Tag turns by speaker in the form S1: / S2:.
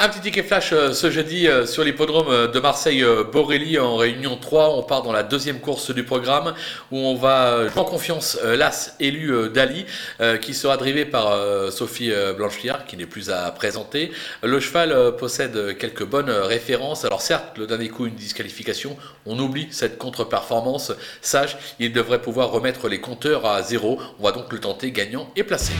S1: Un petit ticket flash euh, ce jeudi euh, sur l'hippodrome euh, de Marseille-Borelli en réunion 3. On part dans la deuxième course du programme où on va jouer en confiance l'As élu d'Ali qui sera drivé par Sophie Blancheliard qui n'est plus à présenter. Le cheval possède quelques bonnes références. Alors certes, le dernier coup, une disqualification. On oublie cette contre-performance. Sage, il devrait pouvoir remettre les compteurs à zéro. On va donc le tenter gagnant et placé.